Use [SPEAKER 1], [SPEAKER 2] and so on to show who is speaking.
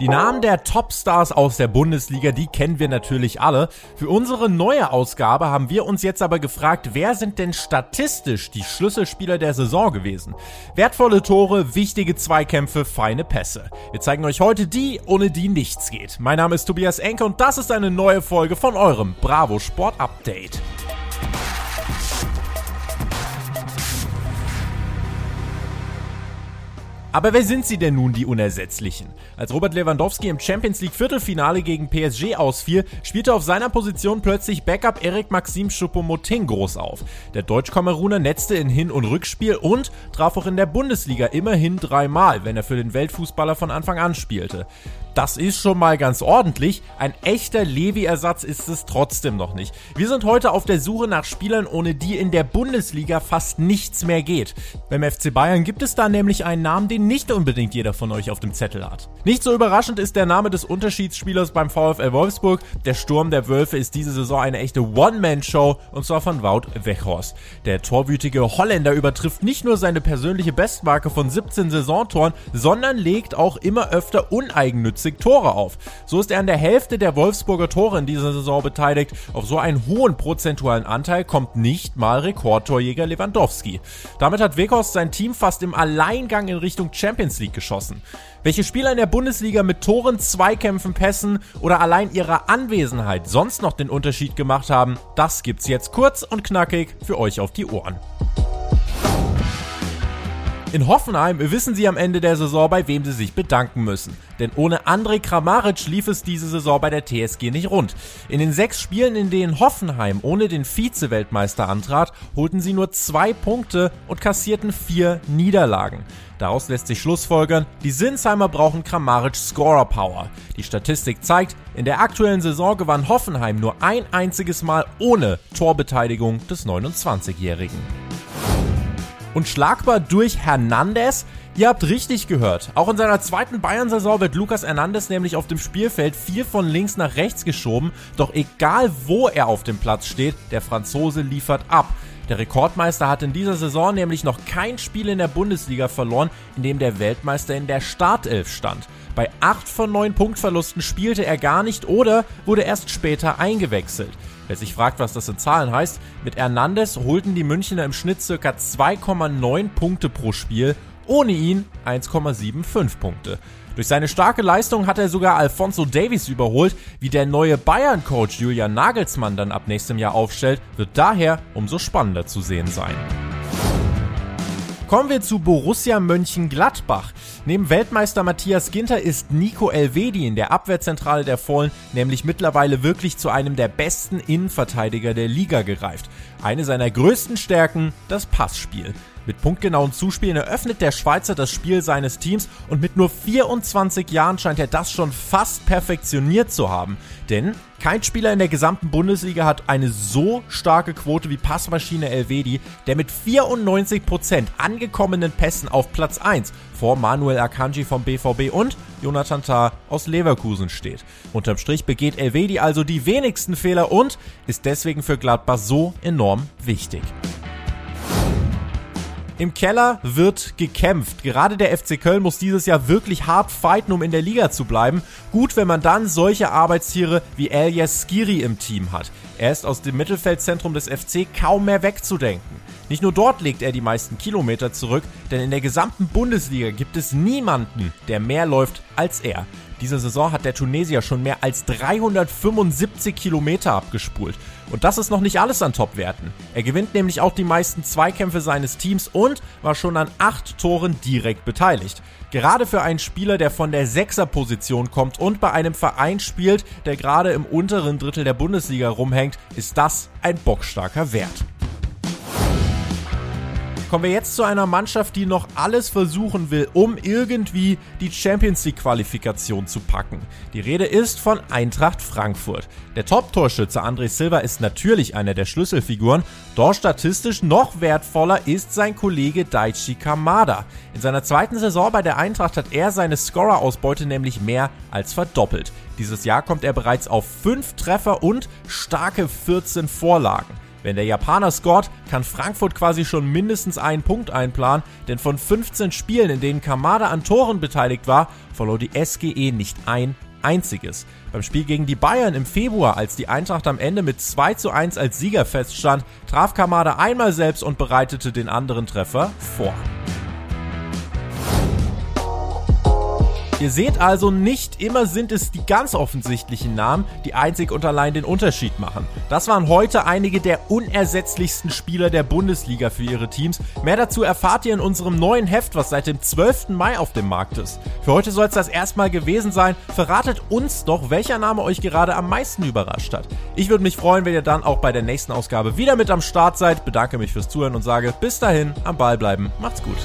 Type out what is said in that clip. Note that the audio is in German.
[SPEAKER 1] Die Namen der Topstars aus der Bundesliga, die kennen wir natürlich alle. Für unsere neue Ausgabe haben wir uns jetzt aber gefragt, wer sind denn statistisch die Schlüsselspieler der Saison gewesen? Wertvolle Tore, wichtige Zweikämpfe, feine Pässe. Wir zeigen euch heute die, ohne die nichts geht. Mein Name ist Tobias Enke und das ist eine neue Folge von eurem Bravo Sport Update. Aber wer sind sie denn nun, die Unersetzlichen? Als Robert Lewandowski im Champions League Viertelfinale gegen PSG ausfiel, spielte auf seiner Position plötzlich Backup Eric Maxim Choupo-Moting groß auf. Der Deutsch-Kameruner netzte in Hin- und Rückspiel und traf auch in der Bundesliga immerhin dreimal, wenn er für den Weltfußballer von Anfang an spielte. Das ist schon mal ganz ordentlich. Ein echter Levi-Ersatz ist es trotzdem noch nicht. Wir sind heute auf der Suche nach Spielern, ohne die in der Bundesliga fast nichts mehr geht. Beim FC Bayern gibt es da nämlich einen Namen, den nicht unbedingt jeder von euch auf dem Zettel hat. Nicht so überraschend ist der Name des Unterschiedsspielers beim VfL Wolfsburg. Der Sturm der Wölfe ist diese Saison eine echte One-Man-Show und zwar von Wout Weghorst. Der torwütige Holländer übertrifft nicht nur seine persönliche Bestmarke von 17 Saisontoren, sondern legt auch immer öfter uneigennützig 50 Tore auf. So ist er an der Hälfte der Wolfsburger Tore in dieser Saison beteiligt. Auf so einen hohen prozentualen Anteil kommt nicht mal Rekordtorjäger Lewandowski. Damit hat Weghorst sein Team fast im Alleingang in Richtung Champions League geschossen. Welche Spieler in der Bundesliga mit Toren, Zweikämpfen, Pässen oder allein ihrer Anwesenheit sonst noch den Unterschied gemacht haben, das gibt's jetzt kurz und knackig für euch auf die Ohren. In Hoffenheim wissen sie am Ende der Saison, bei wem sie sich bedanken müssen. Denn ohne Andrej Kramaric lief es diese Saison bei der TSG nicht rund. In den sechs Spielen, in denen Hoffenheim ohne den Vize-Weltmeister antrat, holten sie nur zwei Punkte und kassierten vier Niederlagen. Daraus lässt sich schlussfolgern, die Sinsheimer brauchen Kramaric Scorer Power. Die Statistik zeigt, in der aktuellen Saison gewann Hoffenheim nur ein einziges Mal ohne Torbeteiligung des 29-Jährigen und schlagbar durch Hernandez. Ihr habt richtig gehört. Auch in seiner zweiten Bayern-Saison wird Lukas Hernandez nämlich auf dem Spielfeld viel von links nach rechts geschoben. Doch egal wo er auf dem Platz steht, der Franzose liefert ab. Der Rekordmeister hat in dieser Saison nämlich noch kein Spiel in der Bundesliga verloren, in dem der Weltmeister in der Startelf stand. Bei 8 von 9 Punktverlusten spielte er gar nicht oder wurde erst später eingewechselt. Wer sich fragt, was das in Zahlen heißt, mit Hernandez holten die Münchner im Schnitt ca. 2,9 Punkte pro Spiel, ohne ihn 1,75 Punkte. Durch seine starke Leistung hat er sogar Alfonso Davies überholt. Wie der neue Bayern-Coach Julian Nagelsmann dann ab nächstem Jahr aufstellt, wird daher umso spannender zu sehen sein. Kommen wir zu Borussia Mönchengladbach. Neben Weltmeister Matthias Ginter ist Nico Elvedi in der Abwehrzentrale der Fohlen nämlich mittlerweile wirklich zu einem der besten Innenverteidiger der Liga gereift. Eine seiner größten Stärken, das Passspiel. Mit punktgenauen Zuspielen eröffnet der Schweizer das Spiel seines Teams und mit nur 24 Jahren scheint er das schon fast perfektioniert zu haben. Denn kein Spieler in der gesamten Bundesliga hat eine so starke Quote wie Passmaschine Elvedi, der mit 94% angekommenen Pässen auf Platz 1 vor Manuel Akanji vom BVB und Jonathan Tah aus Leverkusen steht. Unterm Strich begeht Elvedi also die wenigsten Fehler und ist deswegen für Gladbach so enorm wichtig. Im Keller wird gekämpft. Gerade der FC Köln muss dieses Jahr wirklich hart fighten, um in der Liga zu bleiben. Gut, wenn man dann solche Arbeitstiere wie Elias Skiri im Team hat. Er ist aus dem Mittelfeldzentrum des FC kaum mehr wegzudenken. Nicht nur dort legt er die meisten Kilometer zurück, denn in der gesamten Bundesliga gibt es niemanden, der mehr läuft als er. Diese Saison hat der Tunesier schon mehr als 375 Kilometer abgespult. Und das ist noch nicht alles an Topwerten. Er gewinnt nämlich auch die meisten Zweikämpfe seines Teams und war schon an acht Toren direkt beteiligt. Gerade für einen Spieler, der von der Sechserposition kommt und bei einem Verein spielt, der gerade im unteren Drittel der Bundesliga rumhängt, ist das ein bockstarker Wert. Kommen wir jetzt zu einer Mannschaft, die noch alles versuchen will, um irgendwie die Champions League Qualifikation zu packen. Die Rede ist von Eintracht Frankfurt. Der Top-Torschütze André Silva ist natürlich einer der Schlüsselfiguren, doch statistisch noch wertvoller ist sein Kollege Daichi Kamada. In seiner zweiten Saison bei der Eintracht hat er seine Scorer-Ausbeute nämlich mehr als verdoppelt. Dieses Jahr kommt er bereits auf 5 Treffer und starke 14 Vorlagen. Wenn der Japaner scored, kann Frankfurt quasi schon mindestens einen Punkt einplanen, denn von 15 Spielen, in denen Kamada an Toren beteiligt war, verlor die SGE nicht ein einziges. Beim Spiel gegen die Bayern im Februar, als die Eintracht am Ende mit 2 zu 1 als Sieger feststand, traf Kamada einmal selbst und bereitete den anderen Treffer vor. Ihr seht also, nicht immer sind es die ganz offensichtlichen Namen, die einzig und allein den Unterschied machen. Das waren heute einige der unersetzlichsten Spieler der Bundesliga für ihre Teams. Mehr dazu erfahrt ihr in unserem neuen Heft, was seit dem 12. Mai auf dem Markt ist. Für heute soll es das erstmal gewesen sein. Verratet uns doch, welcher Name euch gerade am meisten überrascht hat. Ich würde mich freuen, wenn ihr dann auch bei der nächsten Ausgabe wieder mit am Start seid. Bedanke mich fürs Zuhören und sage bis dahin, am Ball bleiben. Macht's gut.